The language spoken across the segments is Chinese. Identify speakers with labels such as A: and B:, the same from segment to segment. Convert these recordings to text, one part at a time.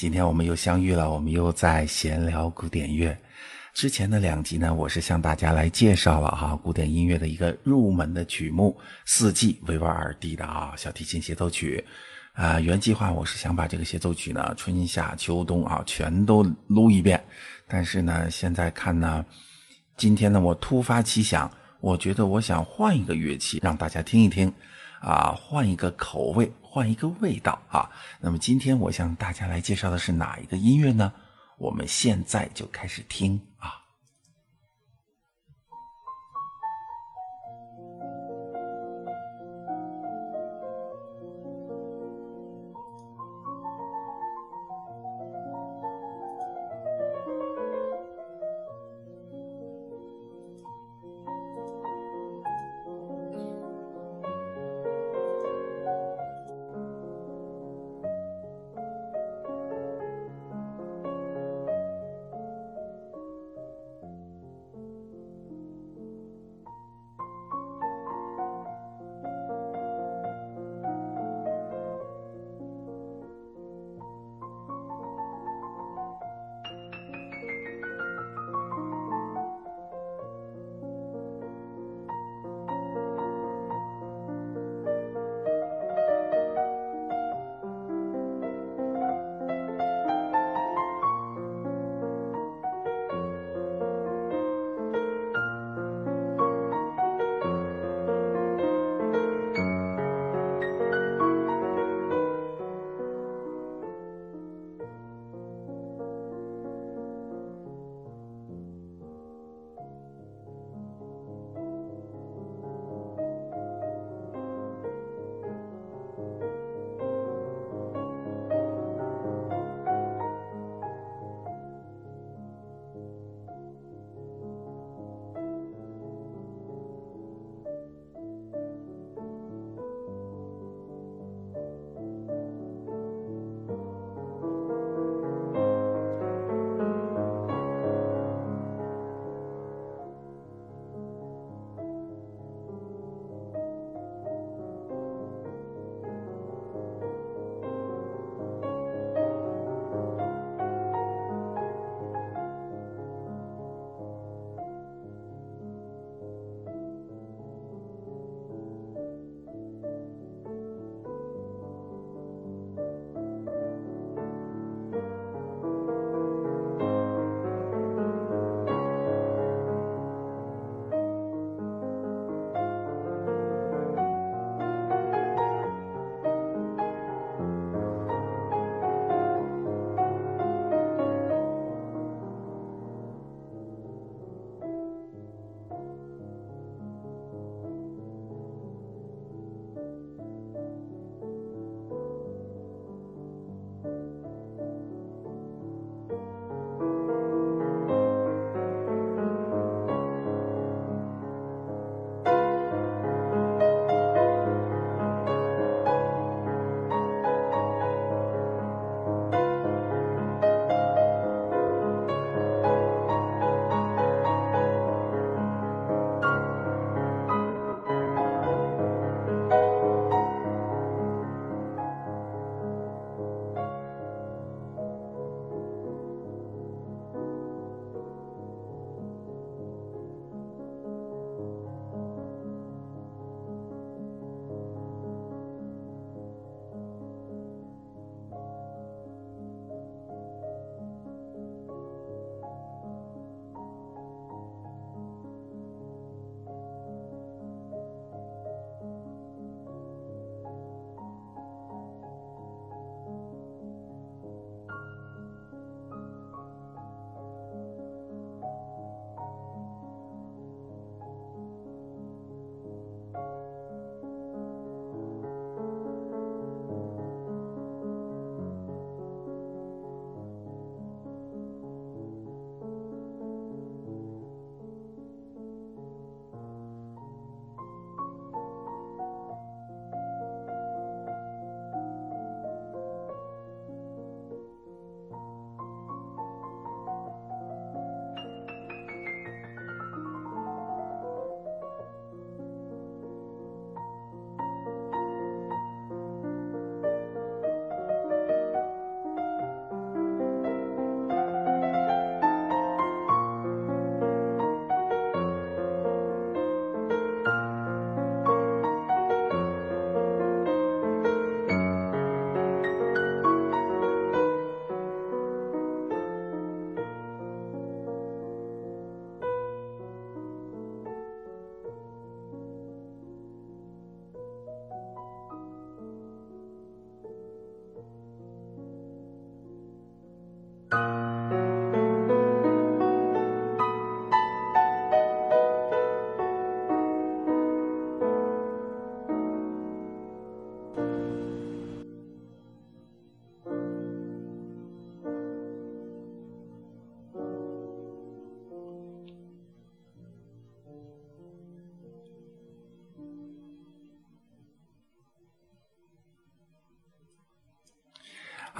A: 今天我们又相遇了，我们又在闲聊古典乐。之前的两集呢，我是向大家来介绍了哈古典音乐的一个入门的曲目《四季》维瓦尔第的啊小提琴协奏曲。啊，原计划我是想把这个协奏曲呢春夏秋冬啊全都撸一遍，但是呢现在看呢，今天呢我突发奇想，我觉得我想换一个乐器让大家听一听，啊换一个口味，换一个味道啊。那么今天我向大家来介绍的是哪一个音乐呢？我们现在就开始听啊。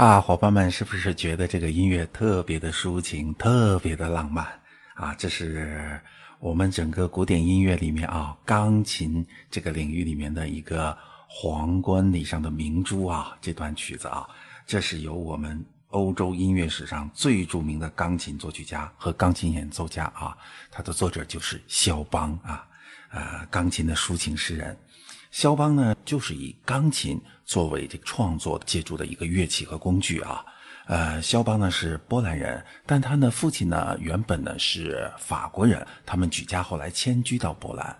A: 啊，伙伴们是不是觉得这个音乐特别的抒情，特别的浪漫啊？这是我们整个古典音乐里面啊，钢琴这个领域里面的一个皇冠礼上的明珠啊。这段曲子啊，这是由我们欧洲音乐史上最著名的钢琴作曲家和钢琴演奏家啊，他的作者就是肖邦啊，呃，钢琴的抒情诗人。肖邦呢，就是以钢琴作为这创作借助的一个乐器和工具啊。呃，肖邦呢是波兰人，但他的父亲呢原本呢是法国人，他们举家后来迁居到波兰。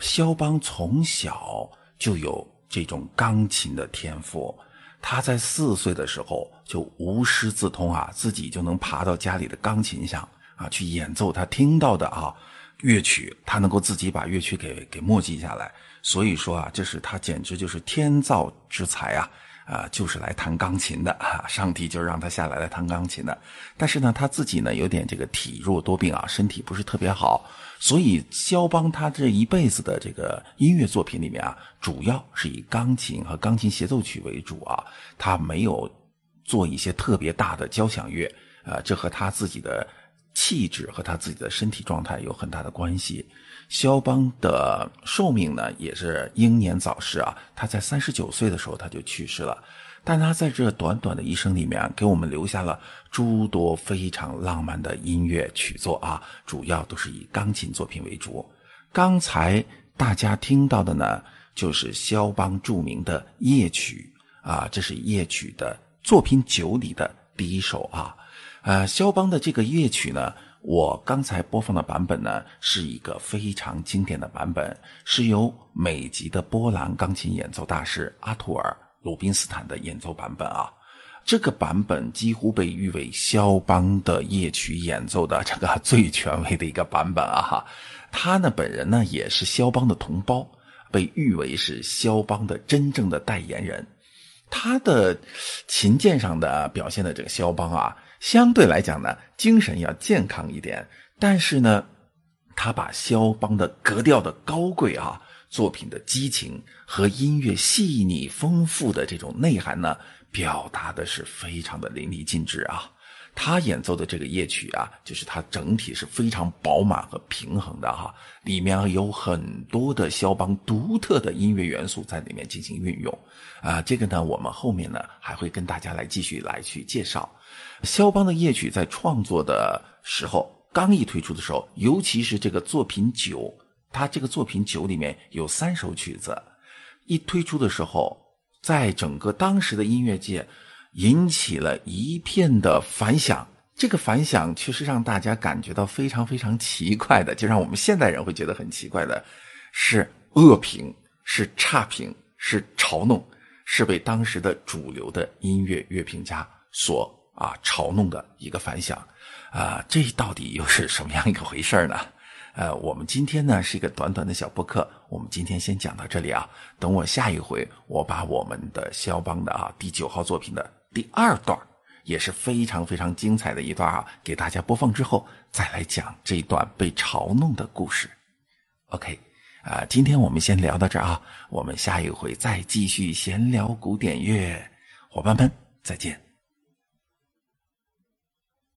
A: 肖邦从小就有这种钢琴的天赋，他在四岁的时候就无师自通啊，自己就能爬到家里的钢琴上啊去演奏他听到的啊乐曲，他能够自己把乐曲给给默记下来。所以说啊，这是他简直就是天造之才啊！啊，就是来弹钢琴的啊，上帝就是让他下来来弹钢琴的。但是呢，他自己呢有点这个体弱多病啊，身体不是特别好，所以肖邦他这一辈子的这个音乐作品里面啊，主要是以钢琴和钢琴协奏曲为主啊，他没有做一些特别大的交响乐啊，这和他自己的气质和他自己的身体状态有很大的关系。肖邦的寿命呢，也是英年早逝啊。他在三十九岁的时候他就去世了，但他在这短短的一生里面，给我们留下了诸多非常浪漫的音乐曲作啊，主要都是以钢琴作品为主。刚才大家听到的呢，就是肖邦著名的夜曲啊，这是夜曲的作品九里的第一首啊。呃，肖邦的这个夜曲呢。我刚才播放的版本呢，是一个非常经典的版本，是由美籍的波兰钢琴演奏大师阿图尔·鲁宾斯坦的演奏版本啊。这个版本几乎被誉为肖邦的夜曲演奏的这个最权威的一个版本啊。哈，他呢本人呢也是肖邦的同胞，被誉为是肖邦的真正的代言人。他的琴键上的表现的这个肖邦啊。相对来讲呢，精神要健康一点，但是呢，他把肖邦的格调的高贵啊，作品的激情和音乐细腻丰富的这种内涵呢，表达的是非常的淋漓尽致啊。他演奏的这个夜曲啊，就是它整体是非常饱满和平衡的哈，里面有很多的肖邦独特的音乐元素在里面进行运用啊。这个呢，我们后面呢还会跟大家来继续来去介绍。肖邦的夜曲在创作的时候刚一推出的时候，尤其是这个作品九，他这个作品九里面有三首曲子，一推出的时候，在整个当时的音乐界引起了一片的反响。这个反响确实让大家感觉到非常非常奇怪的，就让我们现代人会觉得很奇怪的，是恶评，是差评，是嘲弄，是被当时的主流的音乐乐评家所。啊，嘲弄的一个反响，啊，这到底又是什么样一个回事呢？呃，我们今天呢是一个短短的小播客，我们今天先讲到这里啊。等我下一回，我把我们的肖邦的啊第九号作品的第二段，也是非常非常精彩的一段啊，给大家播放之后，再来讲这段被嘲弄的故事。OK，啊，今天我们先聊到这儿啊，我们下一回再继续闲聊古典乐，伙伴们再见。